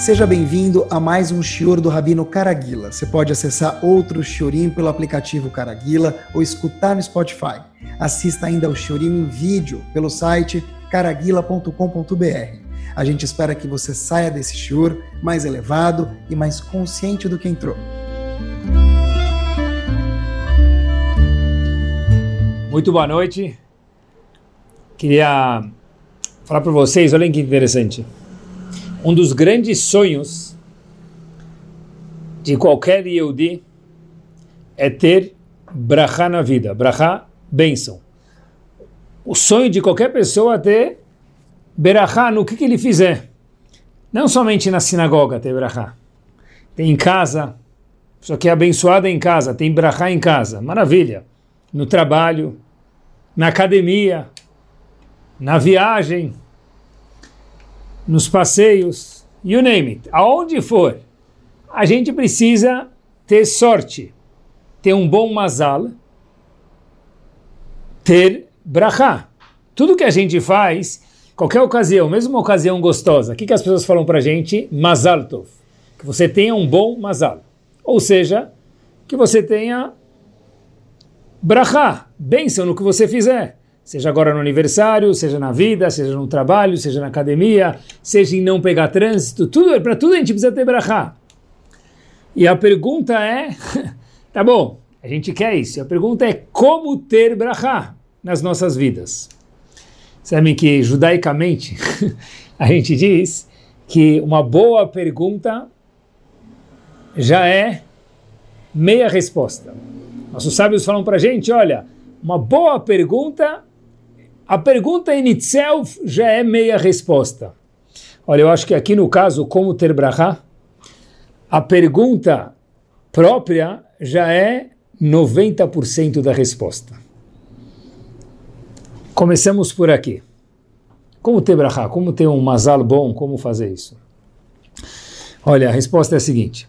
Seja bem-vindo a mais um Shior do Rabino Caraguila. Você pode acessar outro Shiorim pelo aplicativo Caraguila ou escutar no Spotify. Assista ainda ao Shiorim em vídeo pelo site caraguila.com.br. A gente espera que você saia desse Shior mais elevado e mais consciente do que entrou. Muito boa noite. Queria falar para vocês, olhem que interessante. Um dos grandes sonhos de qualquer Yehudi é ter brachá na vida. Brachá, bênção. O sonho de qualquer pessoa é ter berachá no que, que ele fizer. Não somente na sinagoga ter brachá. Tem em casa, só que é abençoada em casa, tem brachá em casa. Maravilha no trabalho, na academia, na viagem, nos passeios, you name it, aonde for, a gente precisa ter sorte, ter um bom mazal, ter brachá. Tudo que a gente faz, qualquer ocasião, mesmo uma ocasião gostosa, o que, que as pessoas falam para gente? Mazal tov. Que você tenha um bom mazal. Ou seja, que você tenha brachá, bênção no que você fizer. Seja agora no aniversário, seja na vida, seja no trabalho, seja na academia, seja em não pegar trânsito, tudo para tudo a gente precisa ter brachá. E a pergunta é, tá bom, a gente quer isso. A pergunta é como ter brachá nas nossas vidas. Sabem que judaicamente a gente diz que uma boa pergunta já é meia resposta. Nossos sábios falam para a gente, olha, uma boa pergunta, a pergunta in itself já é meia resposta. Olha, eu acho que aqui no caso, como ter brachá, a pergunta própria já é 90% da resposta. Começamos por aqui. Como ter brachá? Como ter um mazal bom? Como fazer isso? Olha, a resposta é a seguinte.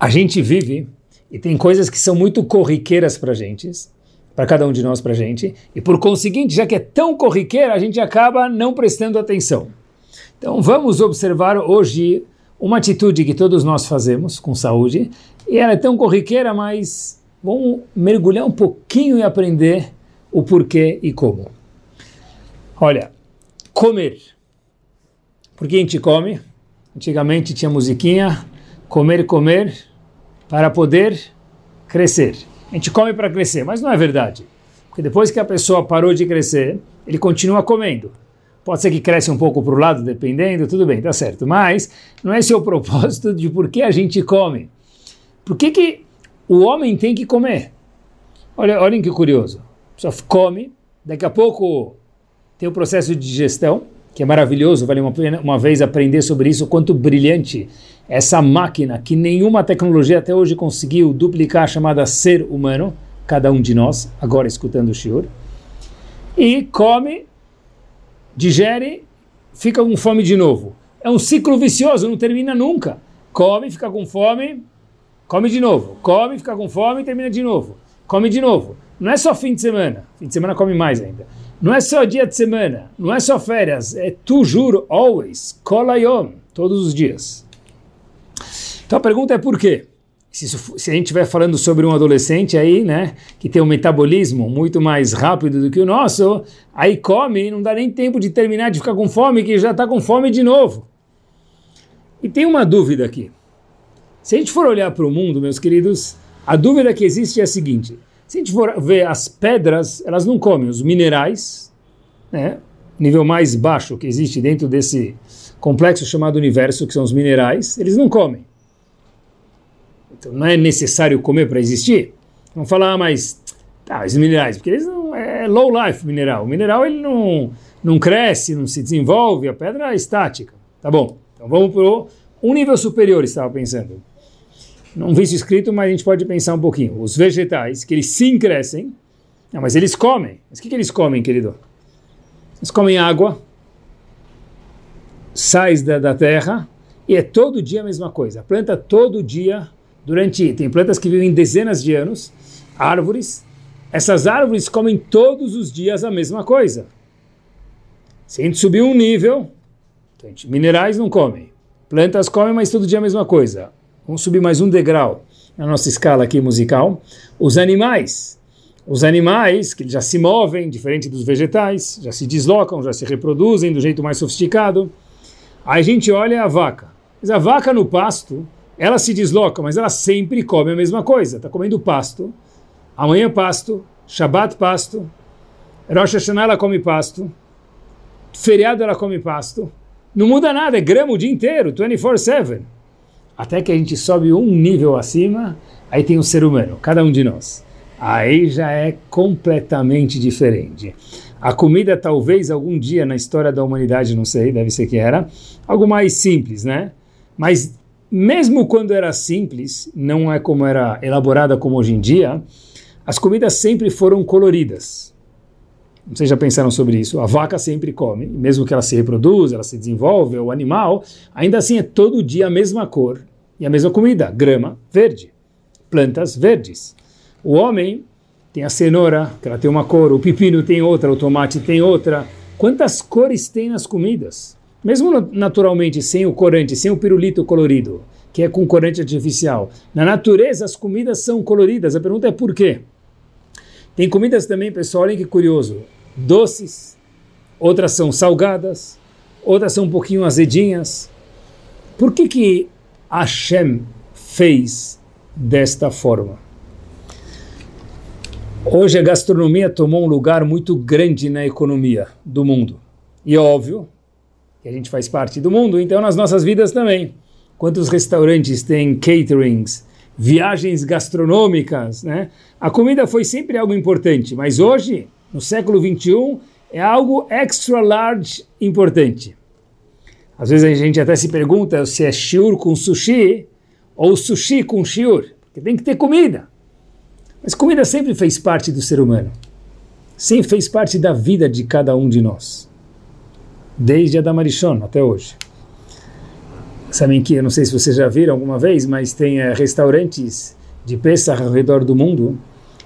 A gente vive e tem coisas que são muito corriqueiras para gente, para cada um de nós, para gente, e por conseguinte, já que é tão corriqueira, a gente acaba não prestando atenção. Então vamos observar hoje uma atitude que todos nós fazemos com saúde, e ela é tão corriqueira, mas vamos mergulhar um pouquinho e aprender o porquê e como. Olha, comer. Por que a gente come? Antigamente tinha musiquinha, comer, comer, para poder crescer. A gente come para crescer, mas não é verdade. Porque depois que a pessoa parou de crescer, ele continua comendo. Pode ser que cresça um pouco para o lado, dependendo, tudo bem, tá certo. Mas não é esse o propósito de por que a gente come. Por que, que o homem tem que comer? Olha, olhem que curioso. Pessoa come, daqui a pouco tem o processo de digestão, que é maravilhoso, vale uma pena uma vez aprender sobre isso, quanto brilhante essa máquina que nenhuma tecnologia até hoje conseguiu duplicar, chamada ser humano, cada um de nós, agora escutando o Shiur, e come, digere, fica com fome de novo. É um ciclo vicioso, não termina nunca. Come, fica com fome, come de novo. Come, fica com fome, termina de novo. Come de novo. Não é só fim de semana, fim de semana come mais ainda. Não é só dia de semana, não é só férias, é tu juro, always, kolayom, todos os dias. Então a pergunta é por quê? Se, se, a gente estiver falando sobre um adolescente aí, né, que tem um metabolismo muito mais rápido do que o nosso, aí come e não dá nem tempo de terminar de ficar com fome, que já está com fome de novo. E tem uma dúvida aqui. Se a gente for olhar para o mundo, meus queridos, a dúvida que existe é a seguinte: se a gente for ver as pedras, elas não comem, os minerais, né, nível mais baixo que existe dentro desse complexo chamado universo, que são os minerais, eles não comem. Então não é necessário comer para existir. Vamos falar, ah, mas tá, os minerais, porque eles não é low life mineral. O mineral ele não não cresce, não se desenvolve, a pedra é estática. Tá bom. Então vamos para um nível superior, estava pensando não vi isso escrito, mas a gente pode pensar um pouquinho. Os vegetais, que eles sim crescem, não, mas eles comem. Mas o que, que eles comem, querido? Eles comem água, sais da, da terra, e é todo dia a mesma coisa. A planta todo dia, durante. Tem plantas que vivem dezenas de anos, árvores. Essas árvores comem todos os dias a mesma coisa. Se a gente subir um nível, então, minerais não comem, Plantas comem, mas todo dia a mesma coisa. Vamos subir mais um degrau na nossa escala aqui musical. Os animais. Os animais que já se movem, diferente dos vegetais, já se deslocam, já se reproduzem do jeito mais sofisticado. Aí a gente olha a vaca. Mas a vaca no pasto, ela se desloca, mas ela sempre come a mesma coisa. Está comendo pasto. Amanhã pasto, Shabbat pasto, Rosh Hashanah ela come pasto, feriado ela come pasto. Não muda nada, é grama o dia inteiro, 24-7. Até que a gente sobe um nível acima, aí tem o ser humano, cada um de nós. Aí já é completamente diferente. A comida, talvez algum dia na história da humanidade, não sei, deve ser que era, algo mais simples, né? Mas mesmo quando era simples, não é como era elaborada como hoje em dia, as comidas sempre foram coloridas. Vocês já pensaram sobre isso? A vaca sempre come, mesmo que ela se reproduza, ela se desenvolve, o animal, ainda assim é todo dia a mesma cor e a mesma comida, grama verde, plantas verdes. O homem tem a cenoura, que ela tem uma cor, o pepino tem outra, o tomate tem outra. Quantas cores tem nas comidas? Mesmo naturalmente, sem o corante, sem o pirulito colorido, que é com corante artificial. Na natureza, as comidas são coloridas. A pergunta é por quê? Tem comidas também, pessoal, olhem que curioso doces, outras são salgadas, outras são um pouquinho azedinhas. Por que que Hashem fez desta forma? Hoje a gastronomia tomou um lugar muito grande na economia do mundo. E é óbvio que a gente faz parte do mundo, então nas nossas vidas também. Quantos restaurantes têm caterings, viagens gastronômicas, né? A comida foi sempre algo importante, mas hoje no século 21 é algo extra large importante. Às vezes a gente até se pergunta se é shiur com sushi ou sushi com shiur, porque tem que ter comida. Mas comida sempre fez parte do ser humano. Sempre fez parte da vida de cada um de nós. Desde Adamarichon até hoje. Sabem que, eu não sei se vocês já viram alguma vez, mas tem é, restaurantes de Pesach ao redor do mundo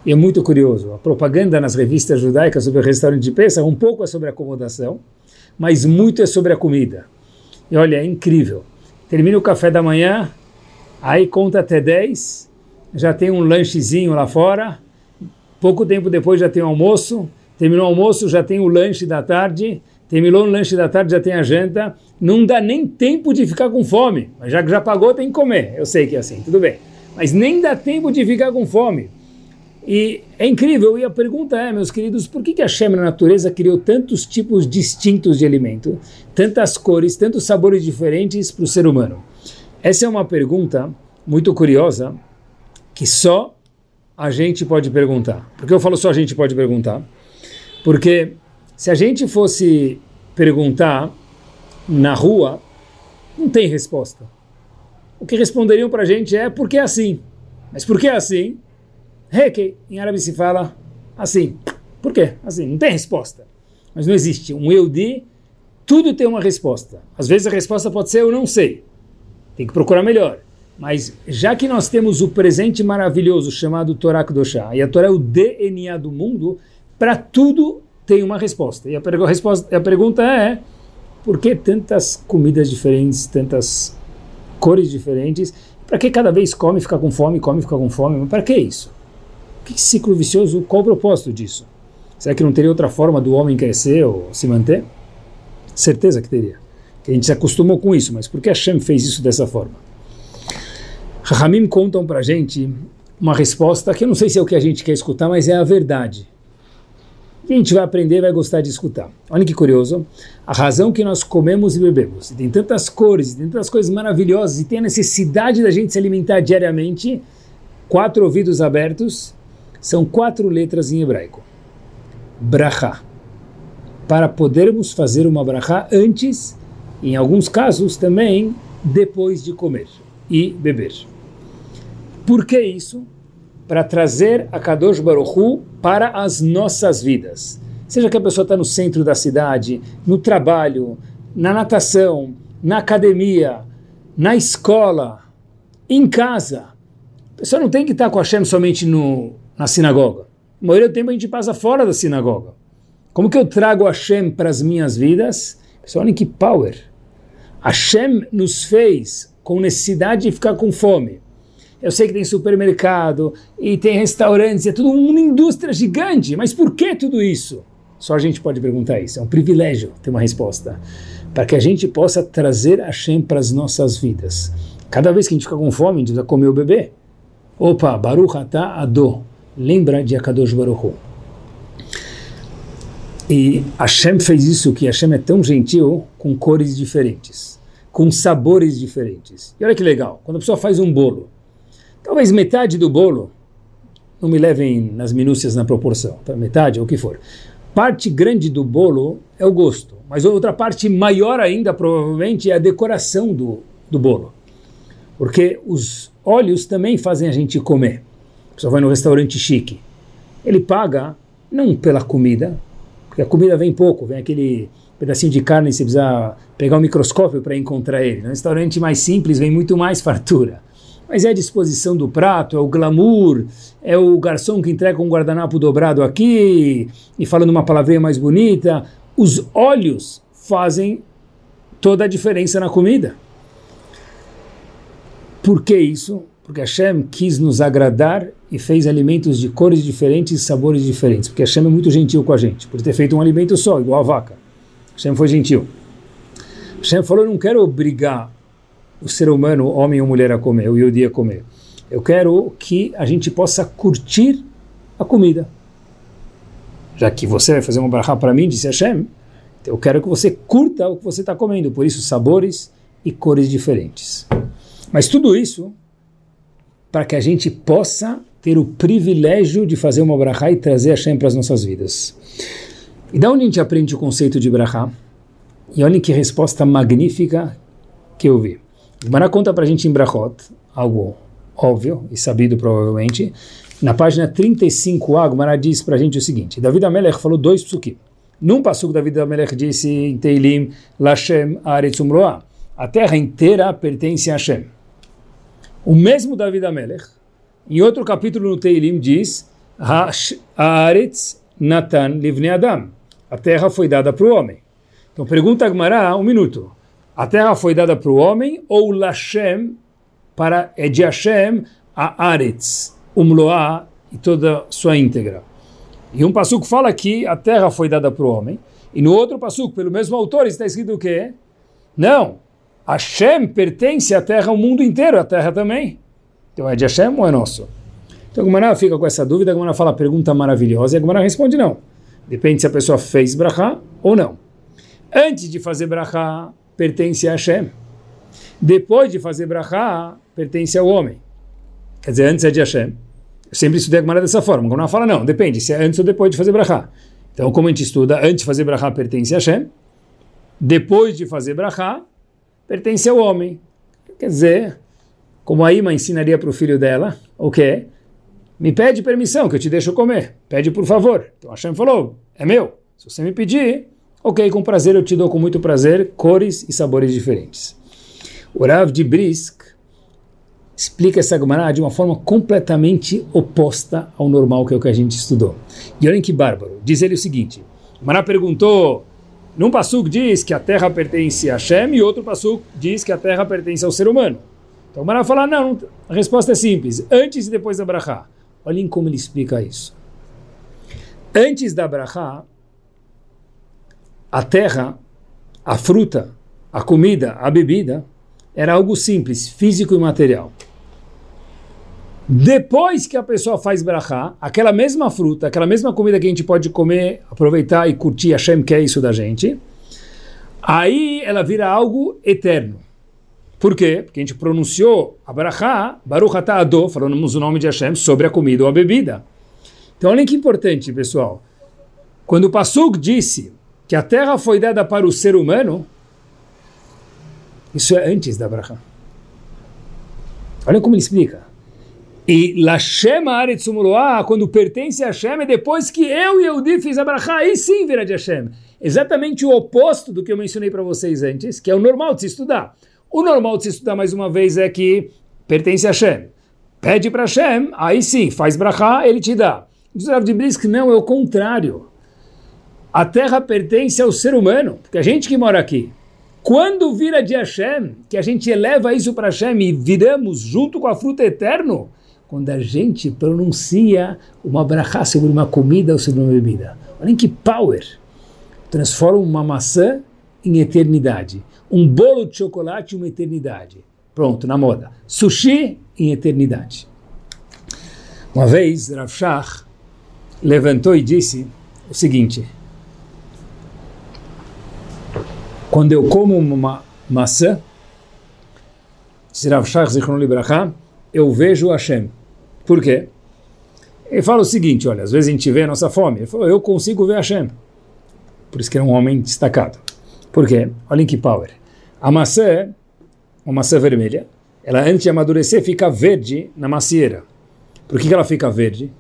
e é muito curioso. A propaganda nas revistas judaicas sobre o restaurante de Pesach um pouco é sobre acomodação, mas muito é sobre a comida. E olha, é incrível. Termina o café da manhã, aí conta até 10, já tem um lanchezinho lá fora, pouco tempo depois já tem o almoço, terminou o almoço, já tem o lanche da tarde, terminou o lanche da tarde, já tem a janta, não dá nem tempo de ficar com fome, mas já que já pagou, tem que comer. Eu sei que é assim, tudo bem. Mas nem dá tempo de ficar com fome. E é incrível, e a pergunta é, meus queridos, por que, que a Shem na natureza criou tantos tipos distintos de alimento, tantas cores, tantos sabores diferentes para o ser humano? Essa é uma pergunta muito curiosa que só a gente pode perguntar. Por que eu falo só a gente pode perguntar? Porque se a gente fosse perguntar na rua, não tem resposta. O que responderiam para a gente é porque é assim. Mas por que assim? Reke, em árabe se fala assim. Por quê? Assim, não tem resposta. Mas não existe. Um eu de, tudo tem uma resposta. Às vezes a resposta pode ser eu não sei. Tem que procurar melhor. Mas já que nós temos o presente maravilhoso chamado Torá Kedoshá, e a Torá é o DNA do mundo, para tudo tem uma resposta. E a, resposta, a pergunta é, por que tantas comidas diferentes, tantas cores diferentes? Para que cada vez come, fica com fome, come, fica com fome? Para que isso? Que ciclo vicioso, qual o propósito disso? Será que não teria outra forma do homem crescer ou se manter? Certeza que teria. Que a gente se acostumou com isso, mas por que Hashem fez isso dessa forma? Rahamim contam para gente uma resposta que eu não sei se é o que a gente quer escutar, mas é a verdade. E a gente vai aprender vai gostar de escutar. Olha que curioso. A razão que nós comemos e bebemos, e tem tantas cores, e tem tantas coisas maravilhosas, e tem a necessidade da gente se alimentar diariamente, quatro ouvidos abertos, são quatro letras em hebraico. Brachá. Para podermos fazer uma brachá antes, em alguns casos também depois de comer e beber. Por que isso? Para trazer a Kadosh Baruchu para as nossas vidas. Seja que a pessoa está no centro da cidade, no trabalho, na natação, na academia, na escola, em casa. A pessoa não tem que estar com a Hashem somente no, na sinagoga. A maioria do tempo a gente passa fora da sinagoga. Como que eu trago Hashem para as minhas vidas? Pessoal, olhem que power. Hashem nos fez com necessidade de ficar com fome. Eu sei que tem supermercado e tem restaurantes, é tudo uma indústria gigante, mas por que tudo isso? Só a gente pode perguntar isso, é um privilégio ter uma resposta. Para que a gente possa trazer Hashem para as nossas vidas. Cada vez que a gente fica com fome, a gente vai comer o bebê. Opa, Baruch Atah Ado. Lembra de Akadosh Baruch Hu. E Hashem fez isso, que Hashem é tão gentil, com cores diferentes, com sabores diferentes. E olha que legal, quando a pessoa faz um bolo, talvez metade do bolo, não me levem nas minúcias na proporção, tá? metade ou o que for. Parte grande do bolo é o gosto, mas outra parte maior ainda, provavelmente, é a decoração do, do bolo. Porque os óleos também fazem a gente comer. A pessoa vai no restaurante chique. Ele paga não pela comida, porque a comida vem pouco, vem aquele pedacinho de carne, você precisa pegar um microscópio para encontrar ele. No restaurante mais simples vem muito mais fartura. Mas é a disposição do prato, é o glamour, é o garçom que entrega um guardanapo dobrado aqui e falando uma palavrinha mais bonita. Os olhos fazem toda a diferença na comida. Por que isso? Porque Hashem quis nos agradar e fez alimentos de cores diferentes e sabores diferentes. Porque Hashem é muito gentil com a gente, por ter feito um alimento só, igual a vaca. Hashem foi gentil. Hashem falou: Eu não quero obrigar o ser humano, homem ou mulher, a comer, o Yodi a comer. Eu quero que a gente possa curtir a comida. Já que você vai fazer uma barra para mim, disse Hashem, eu quero que você curta o que você está comendo. Por isso, sabores e cores diferentes. Mas tudo isso para que a gente possa ter o privilégio de fazer uma brachá e trazer Hashem para as nossas vidas. E da onde a gente aprende o conceito de brachá? E olhem que resposta magnífica que eu vi. Gmará conta para a gente em Brachot, algo óbvio e sabido provavelmente. Na página 35a, Gmará diz para a gente o seguinte, David Amelech falou dois psukim. Num passuco, David Amelech disse em Teilim, Lashem Aretz Umroa, a terra inteira pertence a Hashem. O mesmo David Amelech, em outro capítulo no Teilim, diz Haaretz Natan Livne Adam. A terra foi dada para o homem. Então pergunta Agmará, um minuto. A terra foi dada para o homem ou Lashem, para, é de Hashem, a Aretz, Umloá e toda sua íntegra. E um passuco fala que a terra foi dada para o homem, e no outro passuco, pelo mesmo autor, está escrito o quê? Não, Hashem pertence à terra, ao mundo inteiro, a terra também. Então é de Hashem ou é nosso? Então a Gumara fica com essa dúvida, a Gumara fala pergunta maravilhosa e a Gumara responde não. Depende se a pessoa fez brachá ou não. Antes de fazer brachá, pertence a Hashem. Depois de fazer brachá, pertence ao homem. Quer dizer, antes é de Hashem. Eu sempre estudei a Gumara dessa forma. A Gumara fala não, depende se é antes ou depois de fazer brachá. Então, como a gente estuda, antes de fazer brachá pertence a Hashem. Depois de fazer brachá, pertence ao homem. Quer dizer, como a Ima ensinaria para o filho dela, o quê? Me pede permissão que eu te deixo comer. Pede por favor. Então Hashem falou, é meu. Se você me pedir, ok, com prazer eu te dou com muito prazer cores e sabores diferentes. O Rav de Brisk explica essa Gemara de uma forma completamente oposta ao normal que é o que a gente estudou. E olhem que bárbaro. Diz ele o seguinte, Gemara perguntou num passuco diz que a terra pertence a Hashem e outro passuco diz que a terra pertence ao ser humano. Então o Mará fala, não, a resposta é simples, antes e depois da Brachá. Olhem como ele explica isso. Antes da Brachá, a terra, a fruta, a comida, a bebida, era algo simples, físico e material. Depois que a pessoa faz brachá, aquela mesma fruta, aquela mesma comida que a gente pode comer, aproveitar e curtir, Hashem quer isso da gente, aí ela vira algo eterno. Por quê? Porque a gente pronunciou a brachá, Baruch atah Ado, falamos o nome de Hashem, sobre a comida ou a bebida. Então olha que importante, pessoal. Quando o Pasuk disse que a terra foi dada para o ser humano, isso é antes da brachá. Olha como ele explica. E Lashem Aretz quando pertence a Hashem, é depois que eu e Eudi fiz a brachá, aí sim vira de Hashem. Exatamente o oposto do que eu mencionei para vocês antes, que é o normal de se estudar. O normal de se estudar mais uma vez é que pertence a Hashem. Pede para Hashem, aí sim, faz brachá, ele te dá. Diz o de Brisk, não, é o contrário. A terra pertence ao ser humano, porque a gente que mora aqui. quando vira de Hashem, que a gente eleva isso para Hashem e viramos junto com a fruta eterno, quando a gente pronuncia uma brachá sobre uma comida ou sobre uma bebida. Olhem que power! Transforma uma maçã em eternidade. Um bolo de chocolate em uma eternidade. Pronto, na moda. Sushi em eternidade. Uma vez, Rav Shach levantou e disse o seguinte: Quando eu como uma maçã, eu vejo Hashem. Por quê? Ele fala o seguinte: olha, às vezes a gente vê a nossa fome. Ele falou, eu consigo ver Hashem. Por isso que é um homem destacado. Por quê? Olhem que power. A maçã uma maçã vermelha. Ela, antes de amadurecer, fica verde na macieira. Por que, que ela fica verde?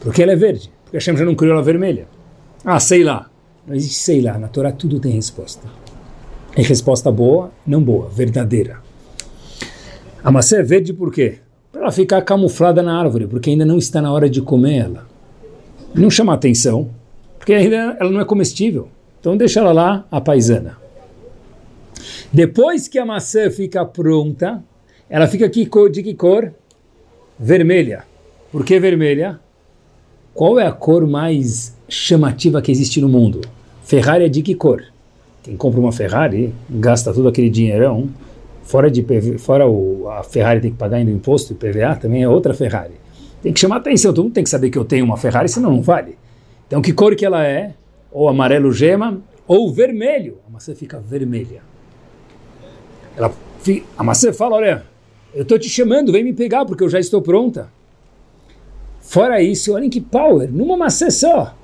Porque ela é verde. Porque Hashem já não criou ela vermelha. Ah, sei lá. Existe sei lá. Na Torá tudo tem resposta. É resposta boa, não boa, verdadeira. A maçã é verde por quê? Para ela ficar camuflada na árvore, porque ainda não está na hora de comer ela. Não chama atenção, porque ainda ela não é comestível. Então deixa ela lá, a paisana. Depois que a maçã fica pronta, ela fica de que cor? Vermelha. Por que vermelha? Qual é a cor mais chamativa que existe no mundo? Ferrari é de que cor? Quem compra uma Ferrari gasta todo aquele dinheirão, fora de fora o, a Ferrari tem que pagar ainda imposto, PVA também é outra Ferrari. Tem que chamar atenção, todo mundo tem que saber que eu tenho uma Ferrari, senão não vale. Então que cor que ela é? Ou amarelo gema, ou vermelho. A maçã fica vermelha. Ela, a maçã fala, olha, eu estou te chamando, vem me pegar porque eu já estou pronta. Fora isso, olhem que power, numa maçã só.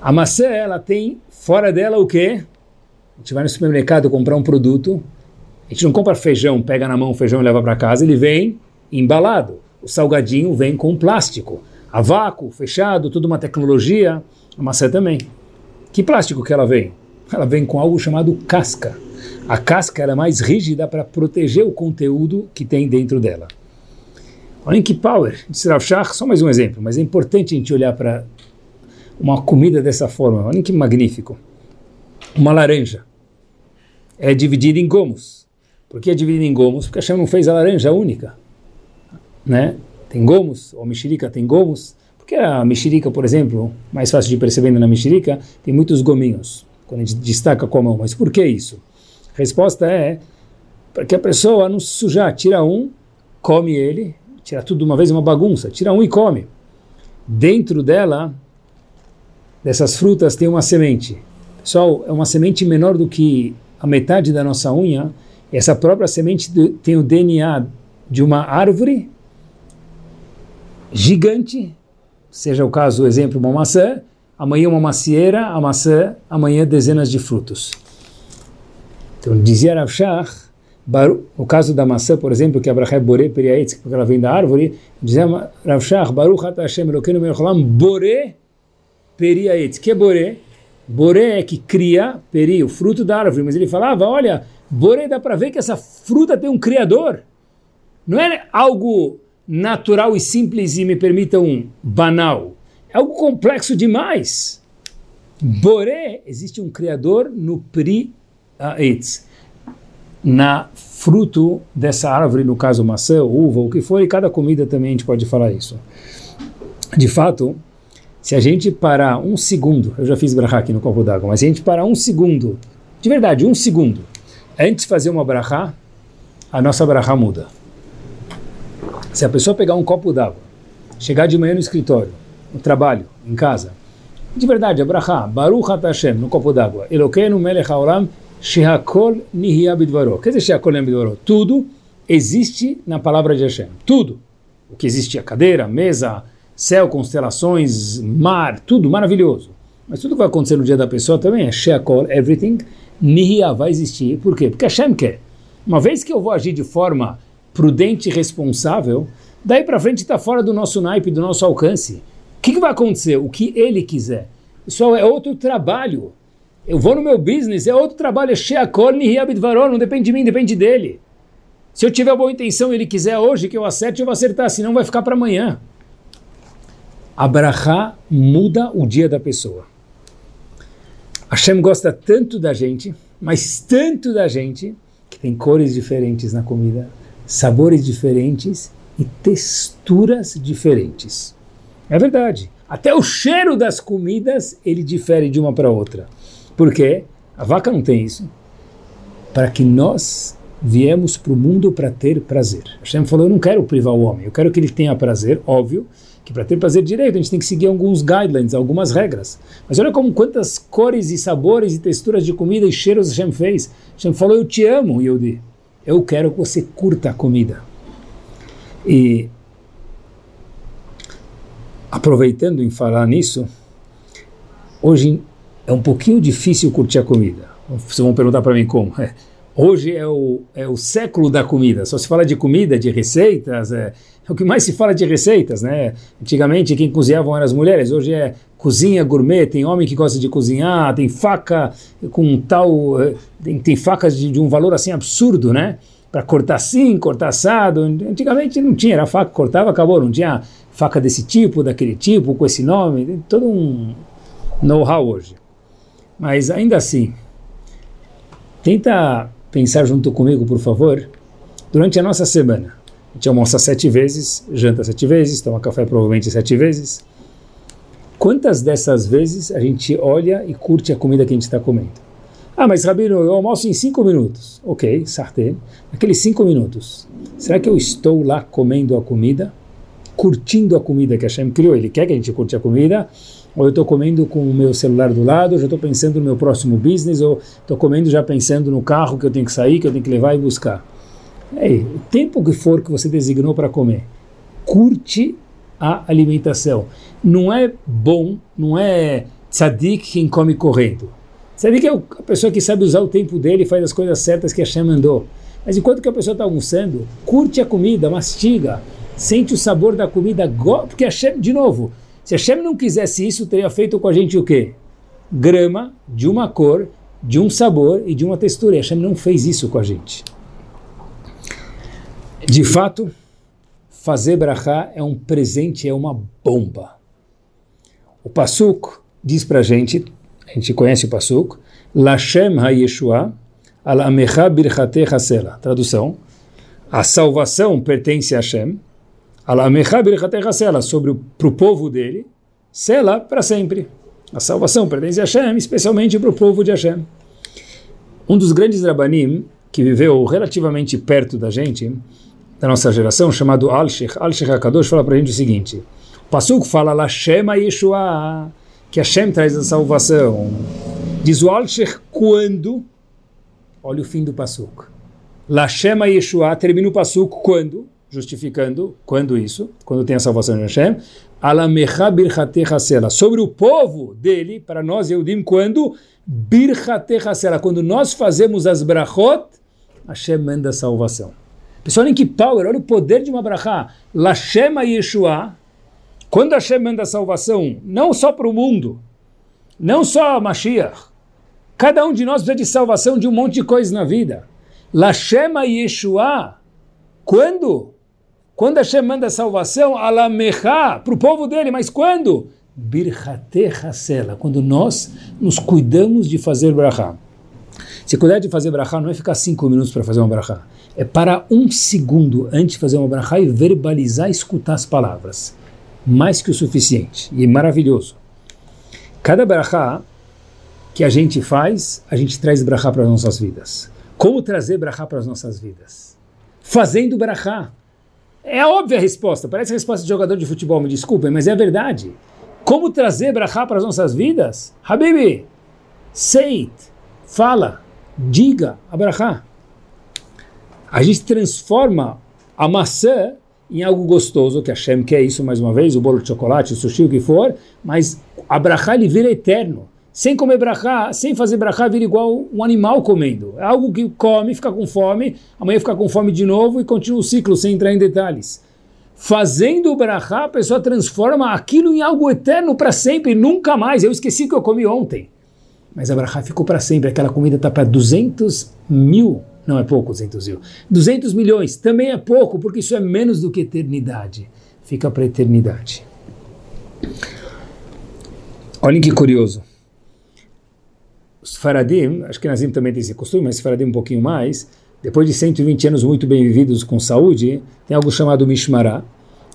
A maçã, ela tem fora dela o quê? A gente vai no supermercado comprar um produto, a gente não compra feijão, pega na mão o feijão e leva para casa, ele vem embalado. O salgadinho vem com plástico. A vácuo, fechado, tudo uma tecnologia. A maçã também. Que plástico que ela vem? Ela vem com algo chamado casca. A casca é mais rígida para proteger o conteúdo que tem dentro dela. Olhem que power, só mais um exemplo, mas é importante a gente olhar para uma comida dessa forma. Olhem que magnífico. Uma laranja é dividida em gomos. Por que é dividida em gomos? Porque a Hashem não fez a laranja única. Né? Tem gomos, ou mexerica tem gomos. Porque a mexerica, por exemplo, mais fácil de perceber na mexerica, tem muitos gominhos, quando a gente destaca com a mão. Mas por que isso? A resposta é para que a pessoa não se sujar, tira um, come ele, tira tudo de uma vez, uma bagunça, tira um e come. Dentro dela, dessas frutas, tem uma semente. Pessoal, é uma semente menor do que a metade da nossa unha. Essa própria semente tem o DNA de uma árvore gigante, seja o caso, o exemplo, uma maçã, amanhã uma macieira, a maçã, amanhã dezenas de frutos. Então dizia Rav Shach, no caso da maçã, por exemplo, que a Abraha é Bore Periaetz, porque ela vem da árvore, dizia Rav Shach, Baruch Hashem Elokeinu Melcholam, Bore Periaetz. Que é Bore? Bore é que cria, peri, o fruto da árvore. Mas ele falava, olha, Bore dá para ver que essa fruta tem um criador. Não é algo natural e simples e me permitam um banal. É algo complexo demais. Bore, existe um criador no Pri Eitz, na fruto dessa árvore, no caso maçã, uva, o que for, e cada comida também a gente pode falar isso. De fato, se a gente parar um segundo, eu já fiz brahá aqui no copo d'água, mas se a gente parar um segundo, de verdade, um segundo, antes de fazer uma brahá, a nossa brahá muda. Se a pessoa pegar um copo d'água, chegar de manhã no escritório, no trabalho, em casa, de verdade, a brahá, Baruch Hashem, no copo d'água, Elokeinu melech haolam, Shehakol Nihya Bidvaro. Quer dizer, Shehakol Nihya Bidvaro? Tudo existe na palavra de Hashem. Tudo. O que existe, a cadeira, a mesa, céu, constelações, mar, tudo maravilhoso. Mas tudo que vai acontecer no dia da pessoa também é Shehakol, everything. Nihya vai existir. Por quê? Porque Hashem quer. Uma vez que eu vou agir de forma prudente e responsável, daí para frente está fora do nosso naipe, do nosso alcance. O que, que vai acontecer? O que ele quiser. Isso é outro trabalho. Eu vou no meu business, é outro trabalho, é Sheakol Nihiabidvaror, não depende de mim, depende dele. Se eu tiver boa intenção e ele quiser hoje que eu acerte, eu vou acertar, senão vai ficar para amanhã. A brachá muda o dia da pessoa. Hashem gosta tanto da gente, mas tanto da gente, que tem cores diferentes na comida, sabores diferentes e texturas diferentes. É verdade. Até o cheiro das comidas ele difere de uma para outra. Por quê? A vaca não tem isso. Para que nós viemos para o mundo para ter prazer. Hashem falou: Eu não quero privar o homem, eu quero que ele tenha prazer, óbvio, que para ter prazer direito a gente tem que seguir alguns guidelines, algumas regras. Mas olha como quantas cores e sabores e texturas de comida e cheiros Hashem fez. Hashem falou: Eu te amo, Yodi. Eu quero que você curta a comida. E aproveitando em falar nisso, hoje é um pouquinho difícil curtir a comida. Vocês vão perguntar para mim como. É, hoje é o, é o século da comida. Só se fala de comida, de receitas. É, é, o que mais se fala de receitas, né? Antigamente quem cozinhavam eram as mulheres. Hoje é cozinha gourmet. Tem homem que gosta de cozinhar. Tem faca com tal. É, tem, tem facas de, de um valor assim absurdo, né? Para cortar assim, cortar assado. Antigamente não tinha. Era faca, cortava, acabou. Não tinha faca desse tipo, daquele tipo, com esse nome, tem todo um know-how hoje. Mas ainda assim, tenta pensar junto comigo, por favor, durante a nossa semana. A gente almoça sete vezes, janta sete vezes, toma café provavelmente sete vezes. Quantas dessas vezes a gente olha e curte a comida que a gente está comendo? Ah, mas Rabino, eu almoço em cinco minutos. Ok, sartén. Aqueles cinco minutos, será que eu estou lá comendo a comida? curtindo a comida que Hashem criou. Ele quer que a gente curte a comida, ou eu estou comendo com o meu celular do lado, ou já estou pensando no meu próximo business, ou estou comendo já pensando no carro que eu tenho que sair, que eu tenho que levar e buscar. O tempo que for que você designou para comer, curte a alimentação. Não é bom, não é tzadik quem come correndo. Tzadik é a pessoa que sabe usar o tempo dele e faz as coisas certas que Hashem mandou. Mas enquanto que a pessoa está almoçando, curte a comida, mastiga, sente o sabor da comida, porque Hashem, de novo, se Hashem não quisesse isso, teria feito com a gente o quê? Grama de uma cor, de um sabor e de uma textura. E Hashem não fez isso com a gente. De fato, fazer brachá é um presente, é uma bomba. O Pasuk diz para a gente, a gente conhece o Pasuk, Lashem HaYeshua, Al Amecha Birchatecha Sela. Tradução, a salvação pertence a Hashem, sobre o povo dele, sela para sempre. A salvação pertence a Hashem, especialmente para o povo de Hashem. Um dos grandes Rabanim, que viveu relativamente perto da gente, da nossa geração, chamado Al-Sheikh, Al-Sheikh HaKadosh, fala para a gente o seguinte, o Pasuk fala Lashem Yeshua, que Hashem traz a salvação. Diz o Al-Sheikh quando, olha o fim do Pasuk, Lashem Yeshua, termina o Pasuk quando, justificando quando isso, quando tem a salvação de Hashem, alamecha birchatecha sela, sobre o povo dele, para nós Eudim, quando birchatecha sela, quando nós fazemos as brachot, Hashem manda a salvação. Pessoal, olhem que power, olha o poder de uma brachá, Lashema Yeshua, quando Hashem manda a salvação, não só para o mundo, não só a Mashiach, cada um de nós precisa de salvação de um monte de coisas na vida. Lashema Yeshua, quando? Quando Hashem manda salvação, alamecha, para o povo dele, mas quando? Birchate Hasela, quando nós nos cuidamos de fazer brachá. Se cuidar de fazer brachá não é ficar cinco minutos para fazer uma brachá, é para um segundo antes de fazer uma brachá e verbalizar, escutar as palavras. Mais que o suficiente. E é maravilhoso. Cada brachá que a gente faz, a gente traz brachá para as nossas vidas. Como trazer brachá para as nossas vidas? Fazendo brachá. É a óbvia resposta, parece a resposta de jogador de futebol, me desculpem, mas é a verdade. Como trazer brachá para as nossas vidas? Habibi, say fala, diga a brachá. A gente transforma a maçã em algo gostoso, que a Shem quer isso mais uma vez, o bolo de chocolate, o sushi, o que for, mas a ele vira eterno. Sem comer brachá, sem fazer brachá, vira igual um animal comendo. É algo que come, fica com fome, amanhã fica com fome de novo e continua o ciclo sem entrar em detalhes. Fazendo o brachá, a pessoa transforma aquilo em algo eterno para sempre, nunca mais. Eu esqueci que eu comi ontem. Mas a brachá ficou para sempre. Aquela comida está para 200 mil, não é pouco 200 mil, 200 milhões, também é pouco, porque isso é menos do que eternidade. Fica para eternidade. Olhem que curioso. Os Faradim, acho que Nazim também tem esse costume, mas Faradim um pouquinho mais, depois de 120 anos muito bem vividos com saúde, tem algo chamado Mishmará.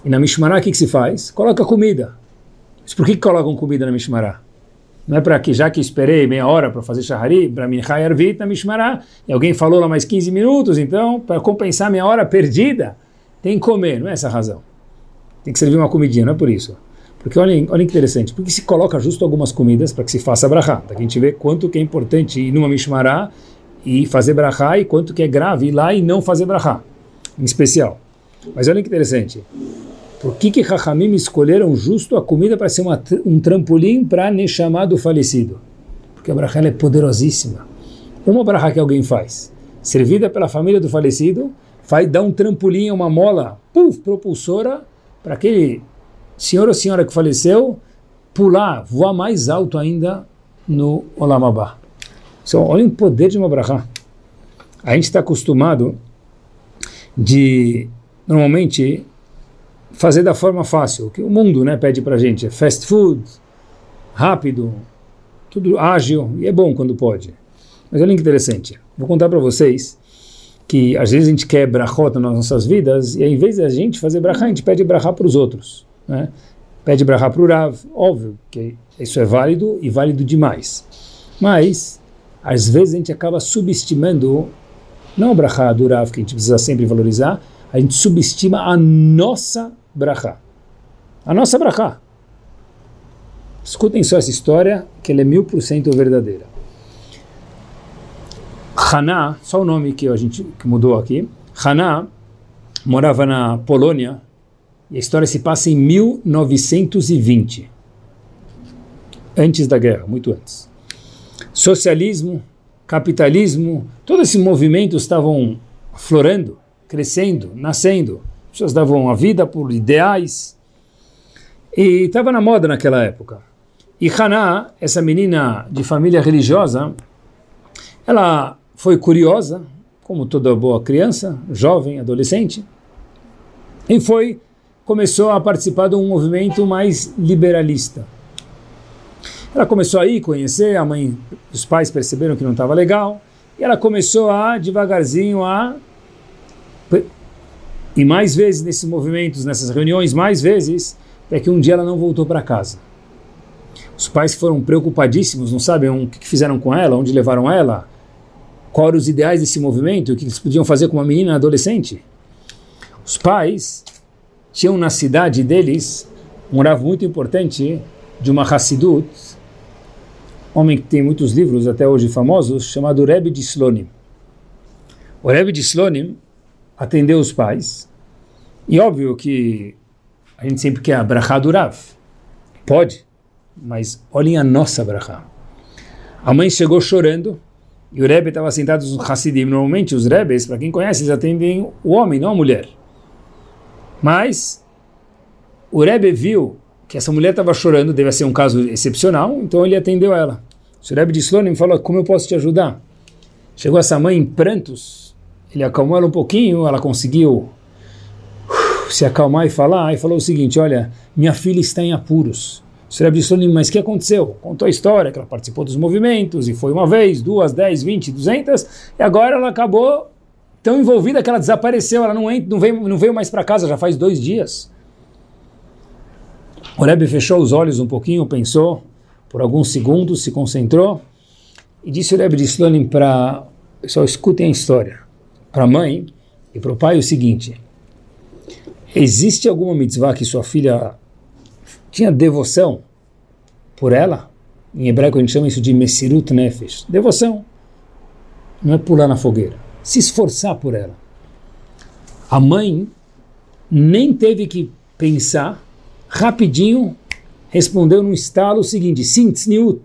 E na Mishmará o que, que se faz? Coloca comida. Mas por que, que colocam comida na Mishmará? Não é para que, já que esperei meia hora para fazer Shahari, para Minchai Arvit na Mishmará, e alguém falou lá mais 15 minutos, então, para compensar minha hora perdida, tem que comer, não é essa a razão. Tem que servir uma comidinha, não é por isso. Porque olha, olha que interessante, porque se coloca justo algumas comidas para que se faça brachá. Daqui a gente vê quanto que é importante ir numa Mishmará e fazer brachá e quanto que é grave ir lá e não fazer brachá, em especial. Mas olha que interessante. Por que que Rahamim escolheram justo a comida para ser uma, um trampolim para Neshama do falecido? Porque a brachá é poderosíssima. Uma brachá que alguém faz, servida pela família do falecido, vai dar um trampolim, uma mola, puf, propulsora, para aquele senhor ou senhora que faleceu pular, voar mais alto ainda no Olamabá. Então, olha o poder de uma brachá. A gente está acostumado de, normalmente, fazer da forma fácil. Que o mundo né, pede para gente é fast food, rápido, tudo ágil, e é bom quando pode. Mas olha que interessante. Vou contar para vocês que às vezes a gente quer brachot nas nossas vidas, e ao invés de a gente fazer brachá, a gente pede brachá para os outros. Né? Pede brachá para o Rav, óbvio que isso é válido e válido demais. Mas às vezes a gente acaba subestimando, não o brachá do Rav, que a gente precisa sempre valorizar, a gente subestima a nossa brachá. A nossa brachá. Escutem só essa história, que ela é mil por cento verdadeira. Haná, só o nome que a gente que mudou aqui. Haná morava na Polônia e a história se passa em 1920, antes da guerra, muito antes socialismo, capitalismo, todos esses movimentos estavam florando, crescendo, nascendo. As pessoas davam a vida por ideais. E estava na moda naquela época. E Haná, essa menina de família religiosa, ela foi curiosa, como toda boa criança, jovem, adolescente, e foi começou a participar de um movimento mais liberalista. Ela começou a ir conhecer, a mãe, os pais perceberam que não estava legal, e ela começou a, devagarzinho, a. E mais vezes nesses movimentos, nessas reuniões, mais vezes, até que um dia ela não voltou para casa. Os pais foram preocupadíssimos, não sabem o que fizeram com ela, onde levaram ela, quais os ideais desse movimento, o que eles podiam fazer com uma menina adolescente. Os pais tinham na cidade deles um rav muito importante de uma Hassidut, homem que tem muitos livros até hoje famosos, chamado Rebbe de Slonim. O Rebbe de Slonim atendeu os pais, e óbvio que a gente sempre quer a brachá do Rav. Pode, mas olhem a nossa brachá. A mãe chegou chorando, e o Rebbe estava sentado no Hassidim. Normalmente os Rebes, para quem conhece, eles atendem o homem, não a mulher. Mas o Rebbe viu que essa mulher estava chorando, deve ser um caso excepcional, então ele atendeu ela. O Rebbe de Slonim falou, como eu posso te ajudar? Chegou essa mãe em prantos, ele acalmou ela um pouquinho, ela conseguiu uh, se acalmar e falar, e falou o seguinte, olha, minha filha está em apuros. O Rebbe de Slonim, mas o que aconteceu? Contou a história, que ela participou dos movimentos, e foi uma vez, duas, dez, vinte, duzentas, e agora ela acabou tão envolvida que ela desapareceu, ela não, não, veio, não veio mais para casa, já faz dois dias. O Rebbe fechou os olhos um pouquinho, pensou por alguns segundos, se concentrou e disse o Rebbe de Slonim para... Só escutem a história. Para a mãe e para o pai o seguinte. Existe alguma mitzvah que sua filha tinha devoção por ela? Em hebraico a gente chama isso de Mesirut Nefesh. Devoção. Não é pular na fogueira. Se esforçar por ela. A mãe nem teve que pensar rapidinho respondeu num estalo o seguinte: Sim, Tzniut.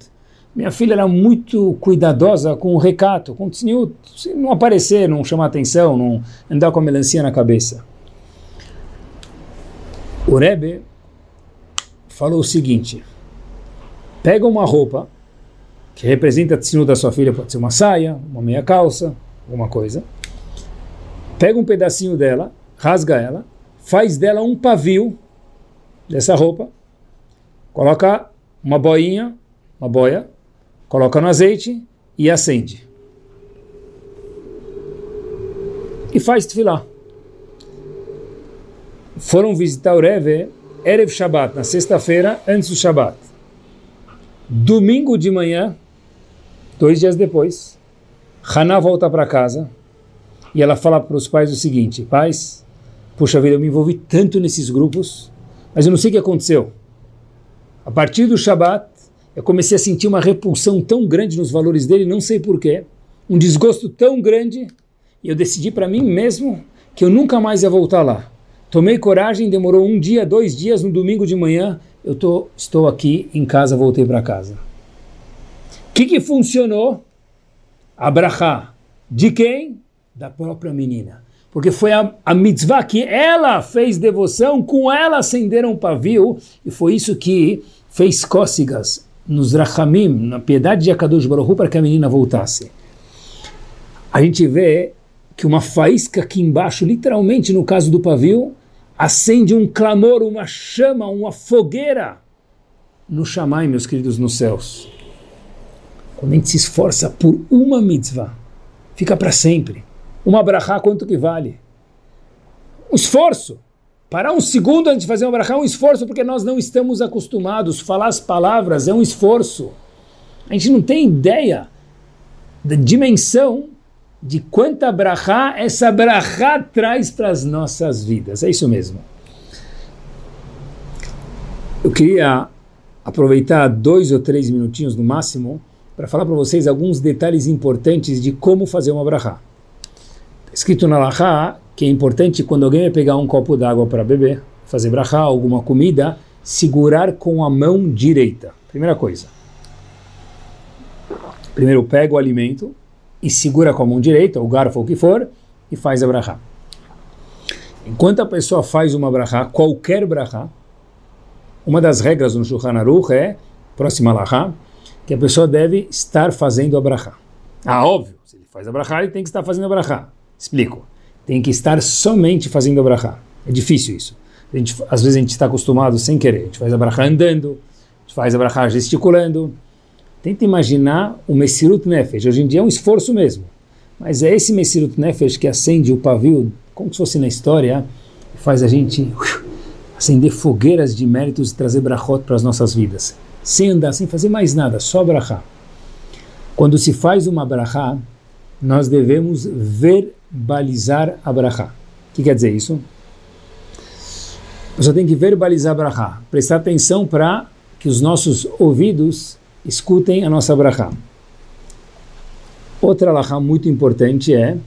Minha filha era muito cuidadosa com o recato, com o não aparecer, não chamar atenção, não andar com a melancia na cabeça. O Rebbe falou o seguinte: pega uma roupa que representa a Tzniut da sua filha, pode ser uma saia, uma meia calça, alguma coisa. Pega um pedacinho dela, rasga ela, faz dela um pavio dessa roupa, coloca uma boinha, uma boia, coloca no azeite e acende. E faz tefilá. Foram visitar o Rebbe Erev Shabbat, na sexta-feira, antes do Shabbat. Domingo de manhã, dois dias depois, Haná volta para casa e ela fala para os pais o seguinte: Pais, puxa vida, eu me envolvi tanto nesses grupos, mas eu não sei o que aconteceu. A partir do Shabat, eu comecei a sentir uma repulsão tão grande nos valores dele, não sei porquê, um desgosto tão grande, e eu decidi para mim mesmo que eu nunca mais ia voltar lá. Tomei coragem, demorou um dia, dois dias, no domingo de manhã, eu tô, estou aqui em casa, voltei para casa. O que, que funcionou? Abrahá. De quem? Da própria menina. Porque foi a, a mitzvah que ela fez devoção, com ela acenderam o pavio, e foi isso que fez cócegas nos rachamim, na piedade de Akadosh Baruch para que a menina voltasse. A gente vê que uma faísca aqui embaixo, literalmente no caso do pavio, acende um clamor, uma chama, uma fogueira no chamai, meus queridos, nos céus. Quando a gente se esforça por uma mitzvah, fica para sempre. Uma brachá, quanto que vale? Um esforço. Parar um segundo antes de fazer uma brachá é um esforço, porque nós não estamos acostumados. Falar as palavras é um esforço. A gente não tem ideia da dimensão de quanta brachá essa brachá traz para as nossas vidas. É isso mesmo. Eu queria aproveitar dois ou três minutinhos no máximo para falar para vocês alguns detalhes importantes de como fazer uma brachá. Escrito na Lahá que é importante quando alguém vai pegar um copo d'água para beber, fazer brachá, alguma comida, segurar com a mão direita. Primeira coisa. Primeiro pega o alimento, e segura com a mão direita, o garfo ou o que for, e faz a brachá. Enquanto a pessoa faz uma brachá, qualquer brachá, uma das regras no Shulchan Aruch é, próxima lahá, que a pessoa deve estar fazendo a. Ah, óbvio, se ele faz a ele tem que estar fazendo a. Explico. Tem que estar somente fazendo a. É difícil isso. A gente, às vezes a gente está acostumado sem querer. A gente faz a andando, a gente faz a brachá gesticulando, Tenta imaginar o Messirut Nefesh. Hoje em dia é um esforço mesmo. Mas é esse Messirut Nefesh que acende o pavio, como se fosse na história, faz a gente acender fogueiras de méritos e trazer brachot para as nossas vidas. Sem andar, sem fazer mais nada, só brachá. Quando se faz uma brachá, nós devemos verbalizar a brachá. O que quer dizer isso? Você tem que verbalizar a brachá. Prestar atenção para que os nossos ouvidos escutem a nossa brachá. Outra brachá muito importante é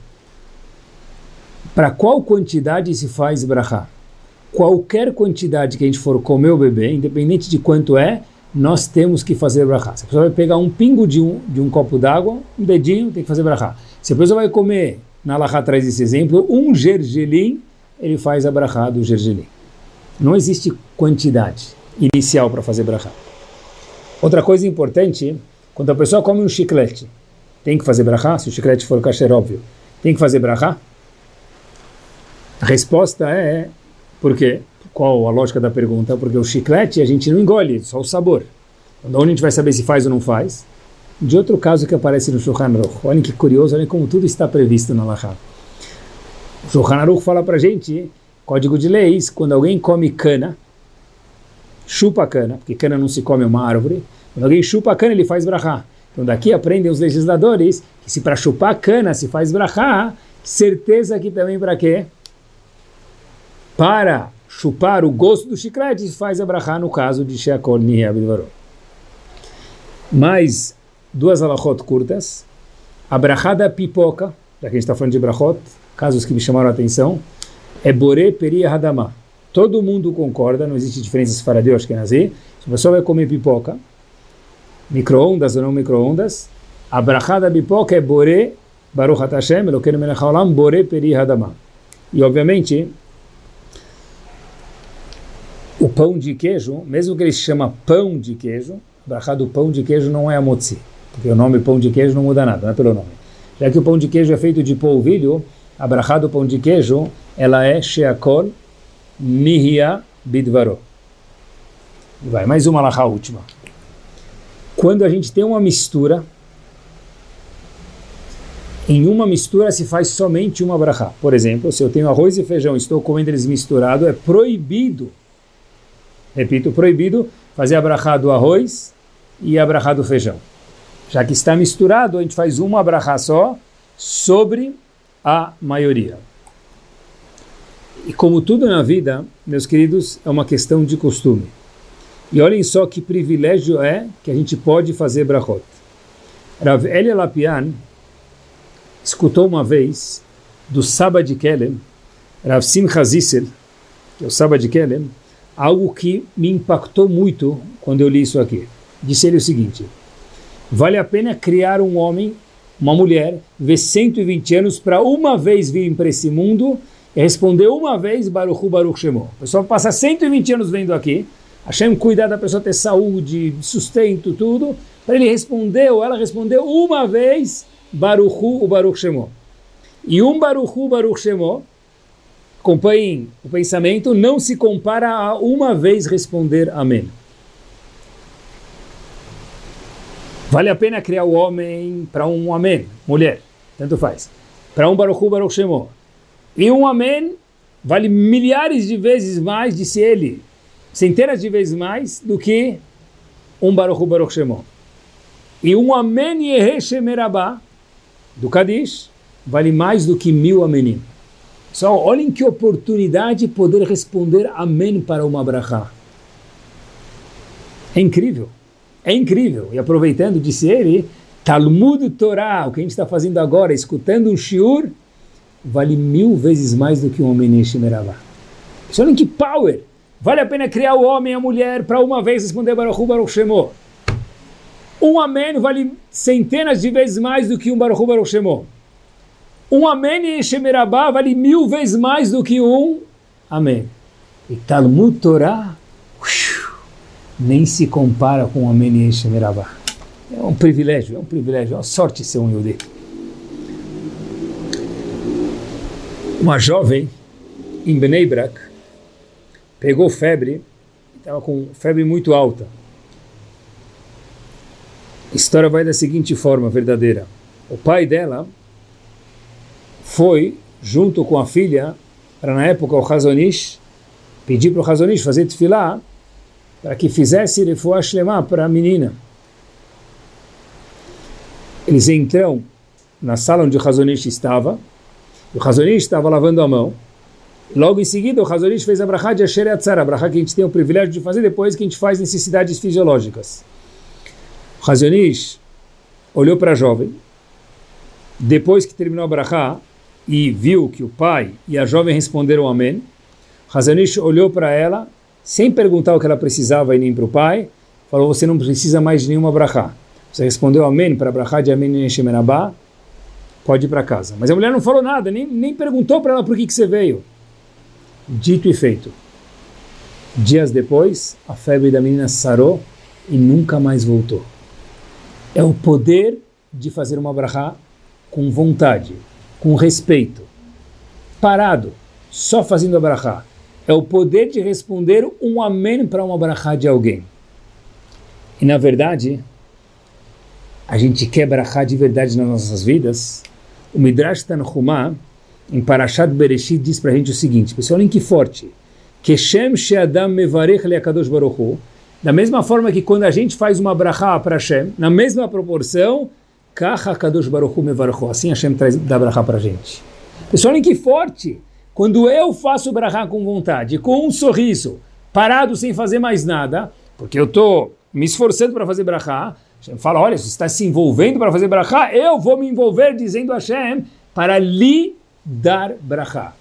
para qual quantidade se faz brachá? Qualquer quantidade que a gente for comer ou beber, independente de quanto é, nós temos que fazer brachá. Se a pessoa vai pegar um pingo de um, de um copo d'água, um dedinho, tem que fazer brachá. Se a pessoa vai comer, na Alahá traz esse exemplo, um gergelim, ele faz a brachá do gergelim. Não existe quantidade inicial para fazer brachá. Outra coisa importante, quando a pessoa come um chiclete, tem que fazer brachá? Se o chiclete for kasher, óbvio. Tem que fazer brachá? A resposta é, por quê? Qual a lógica da pergunta? Porque o chiclete a gente não engole, só o sabor. Então, onde a gente vai saber se faz ou não faz? De outro caso que aparece no Shulchan Aruch. Olhem que curioso, olhem como tudo está previsto na Lahá. O Shulchan Aruch fala para gente, código de leis, quando alguém come cana, chupa cana, porque cana não se come uma árvore. Quando alguém chupa cana, ele faz brachá. Então daqui aprendem os legisladores que se para chupar cana se faz brachá, certeza que também para quê? Para chupar o gosto do chiclete se faz a brachá no caso de Sheakol Nihiabidvarot. Mais duas alachot curtas. A brachá da pipoca, já que a gente está falando de brachot, casos que me chamaram a atenção, é Bore Peri Hadamah Todo mundo concorda, não existe diferença faradi ou ashkenazi. Se a pessoa vai comer pipoca, micro-ondas ou não micro-ondas, a brachá da pipoca é Bore, Baruch HaTashem, Elokeinu Melech Bore Peri Hadamah. E, obviamente, o pão de queijo, mesmo que ele se chama pão de queijo, a do pão de queijo não é a motzi, porque o nome pão de queijo não muda nada, não é pelo nome. Já que o pão de queijo é feito de polvilho, a brachá do pão de queijo, ela é sheakol, Nihia Bidvaro. Vai, mais uma alahá última. Quando a gente tem uma mistura, em uma mistura se faz somente uma brachá. Por exemplo, se eu tenho arroz e feijão, estou comendo eles misturados, é proibido, repito, proibido fazer a brachá do arroz e a brachá do feijão. Já que está misturado, a gente faz uma brachá só sobre a maioria. E como tudo na vida, meus queridos, é uma questão de costume. E olhem só que privilégio é que a gente pode fazer brachot. Rav Elia Lapian escutou uma vez do Saba de Kelem, Rav Simcha Zissel, que é o Saba de Kelem, algo que me impactou muito quando eu li isso aqui. Disse ele o seguinte: vale a pena criar um homem, uma mulher, ver 120 anos para uma vez vir para esse mundo e responder uma vez Baruchu Baruch Shemo. A pessoa passa 120 anos vendo aqui, Hashem cuidar da pessoa ter saúde, sustento, tudo, para ele responder ou ela responder uma vez Baruchu o Baruch Shemo. E um Baruchu Baruch Shemo, acompanhem o pensamento, não se compara a uma vez responder Amém. Vale a pena criar o homem para um Amém, mulher, tanto faz. Para um Baruchu Baruch Shemo. E um Amém vale milhares de vezes mais, disse ele, centenas de vezes mais do que um Baruchu Baruch Shemo. E um Amém Yehe Shemerabah do Kadish vale mais do que mil amenim. Só olhem que oportunidade poder responder amém para uma brachá. É incrível, é incrível. E aproveitando, disse ele, Talmud Torah, o que a gente está fazendo agora, escutando um shiur, vale mil vezes mais do que um homem Shemeravá. Olhem que power! Vale a pena criar o homem e a mulher para uma vez responder Baruch Baruch Shemot. Um amém vale centenas de vezes mais do que um Baruch Baruch Shemo. Um amém em Shemerabá vale mil vezes mais do que um amém. E Talmud Torah nem se compara com um amém em Shemerabá. É um privilégio, é um privilégio, é uma sorte ser um Yudê. Uma jovem em Bnei Brak pegou febre, estava com febre muito alta a história vai da seguinte forma verdadeira. O pai dela foi, junto com a filha, para na época o Hazonish, pedir para o Hazonish fazer tefilá para que fizesse refuah shlema para a menina. Eles entram na sala onde o Hazonish estava, o Hazonish estava lavando a mão, Logo em seguida, o Hazonish fez a brachá de Asher Yatzara, a brachá que a gente tem o privilégio de fazer depois que a gente faz necessidades fisiológicas. Razionish olhou para a jovem, depois que terminou a brachá, e viu que o pai e a jovem responderam amém, Razionish olhou para ela, sem perguntar o que ela precisava e nem para o pai, falou, você não precisa mais de nenhuma brachá. Você respondeu amém para brachá de amém Shemenabá, pode ir para casa. Mas a mulher não falou nada, nem, nem perguntou para ela por que, que você veio. Dito e feito. Dias depois, a febre da menina sarou e nunca mais voltou é o poder de fazer uma brachá com vontade, com respeito, parado, só fazendo a brachá. É o poder de responder um amém para uma brachá de alguém. E na verdade, a gente quer brachá de verdade nas nossas vidas. O Midrash Tanhumá, em Parashat Bereshit, diz para a gente o seguinte, pessoal, olhem que forte. Keshem she'adam mevarech le'akadosh baruch da mesma forma que quando a gente faz uma brachá para Hashem, na mesma proporção, Kadosh Baruch Hu assim Hashem traz, dá brachá para a gente. Pessoal, olhem que forte! Quando eu faço brachá com vontade, com um sorriso, parado sem fazer mais nada, porque eu estou me esforçando para fazer brachá, Hashem fala, olha, você está se envolvendo para fazer brachá, eu vou me envolver dizendo a Hashem para lhe dar brachá.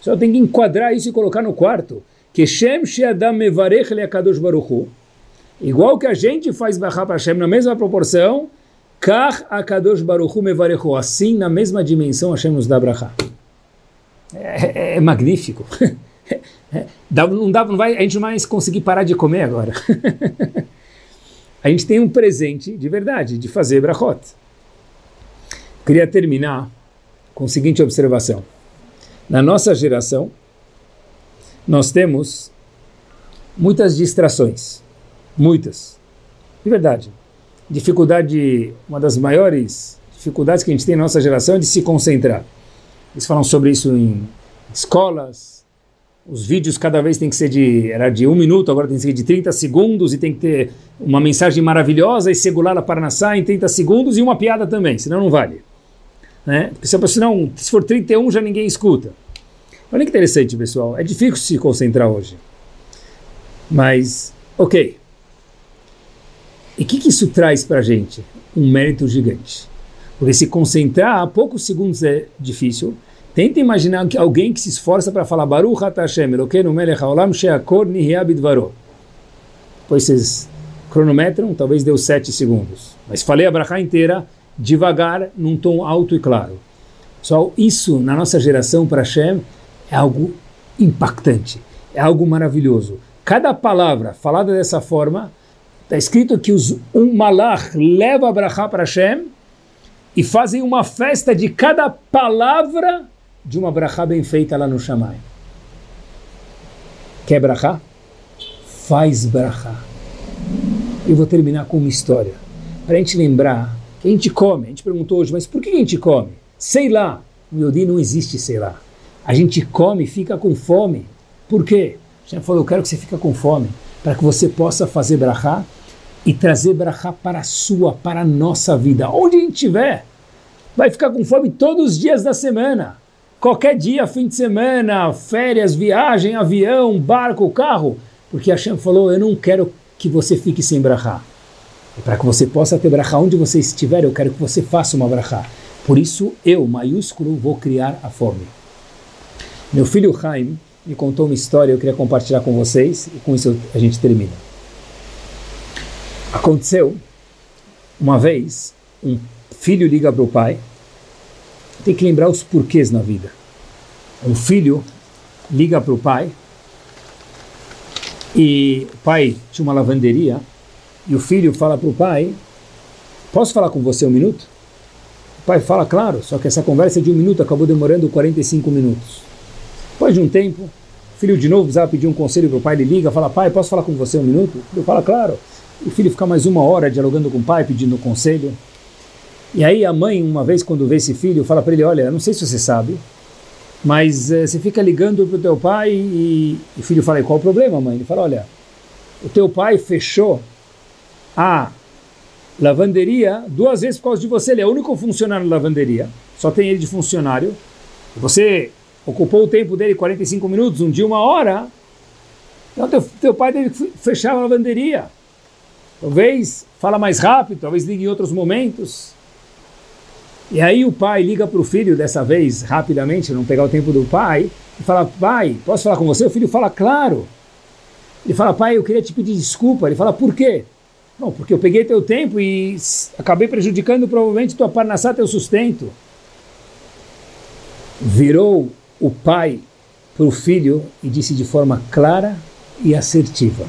Só tem que enquadrar isso e colocar no quarto que Shem Sheadam Mevarech Leakadosh Baruchu, igual que a gente faz Bachá para Hashem na mesma proporção, Kach Akadosh Baruchu Mevarechu, assim na mesma dimensão Hashem nos dá Brachá. É, é, é magnífico. dá, não dá, não vai, a gente não vai conseguir parar de comer agora. a gente tem um presente de verdade, de fazer Brachot. Queria terminar com a seguinte observação. Na nossa geração, nós temos muitas distrações, muitas, de verdade. Dificuldade, uma das maiores dificuldades que a gente tem na nossa geração é de se concentrar. Eles falam sobre isso em escolas, os vídeos cada vez tem que ser de, era de um minuto, agora tem que ser de 30 segundos e tem que ter uma mensagem maravilhosa e segurar a Parnassá em 30 segundos e uma piada também, senão não vale. Né? Porque se, senão, se for 31 já ninguém escuta. Olha que interessante, pessoal. É difícil se concentrar hoje. Mas, ok. E o que, que isso traz para a gente? Um mérito gigante. Porque se concentrar a poucos segundos é difícil. Tenta imaginar que alguém que se esforça para falar Baruch Hashem, Elokeinu melech haolam she'akor nihya bidvaro. Depois vocês cronometram, talvez deu sete segundos. Mas falei a brachá inteira, devagar, num tom alto e claro. Só isso, na nossa geração, para Hashem, é algo impactante, é algo maravilhoso. Cada palavra falada dessa forma, está escrito que os, um malach leva a brachá para Hashem e fazem uma festa de cada palavra de uma brachá bem feita lá no Shammai. Quer brachá? Faz brachá. Eu vou terminar com uma história, para a gente lembrar que a gente come. A gente perguntou hoje, mas por que a gente come? Sei lá. No Yodi não existe sei lá. A gente come e fica com fome. Por quê? A gente falou, eu quero que você fique com fome, para que você possa fazer brachá e trazer brachá para a sua, para a nossa vida. Onde a gente estiver, vai ficar com fome todos os dias da semana. Qualquer dia, fim de semana, férias, viagem, avião, barco, carro. Porque Hashem falou, eu não quero que você fique sem brachá. Para que você possa ter brachá onde você estiver, eu quero que você faça uma brachá. Por isso, eu, maiúsculo, vou criar a fome. Meu filho Haim me contou uma história, eu queria compartilhar com vocês, e com isso a gente termina. Aconteceu, uma vez, um filho liga para o pai, tem que lembrar os porquês na vida. Um filho liga para o pai, e o pai tinha uma lavanderia, e o filho fala para o pai: Posso falar com você um minuto? O pai fala, claro, só que essa conversa de um minuto acabou demorando 45 minutos. Depois de um tempo, o filho de novo precisava pedir um conselho para o pai, ele liga, fala: Pai, posso falar com você um minuto? Ele fala, claro. O filho fica mais uma hora dialogando com o pai, pedindo conselho. E aí a mãe, uma vez quando vê esse filho, fala para ele: Olha, não sei se você sabe, mas eh, você fica ligando para o teu pai e, e o filho fala: Qual o problema, mãe? Ele fala: Olha, o teu pai fechou a lavanderia duas vezes por causa de você. Ele é o único funcionário da lavanderia, só tem ele de funcionário. Você ocupou o tempo dele 45 minutos, um dia, uma hora. Então teu, teu pai teve que fechar a lavanderia. Talvez fala mais rápido, talvez ligue em outros momentos. E aí o pai liga para o filho, dessa vez, rapidamente, não pegar o tempo do pai, e fala, pai, posso falar com você? O filho fala, claro. Ele fala, pai, eu queria te pedir desculpa. Ele fala, por quê? Não, porque eu peguei teu tempo e acabei prejudicando provavelmente tua parnassá, teu sustento. Virou o pai para o filho e disse de forma clara e assertiva.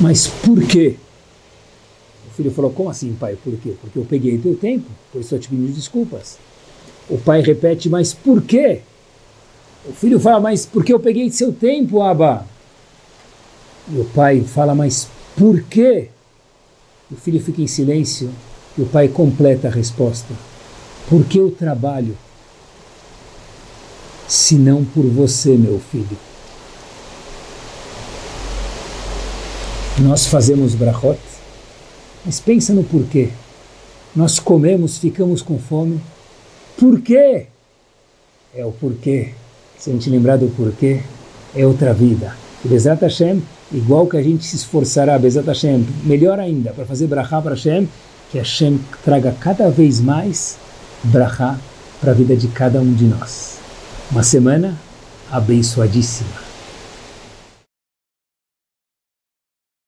Mas por quê? filho falou: Como assim, pai? Por quê? Porque eu peguei teu tempo, por isso eu te pedi desculpas. O pai repete: Mas por quê? O filho fala: Mas porque eu peguei seu tempo, Abba? E o pai fala: Mas por quê? O filho fica em silêncio e o pai completa a resposta: Porque eu trabalho, se não por você, meu filho. Nós fazemos brachot mas pensa no porquê. Nós comemos, ficamos com fome. Por quê? É o porquê. Se a gente lembrar do porquê, é outra vida. Bezat Hashem, igual que a gente se esforçará, Bezat Hashem, melhor ainda, para fazer brachá para Hashem, que Hashem traga cada vez mais brachá para a vida de cada um de nós. Uma semana abençoadíssima.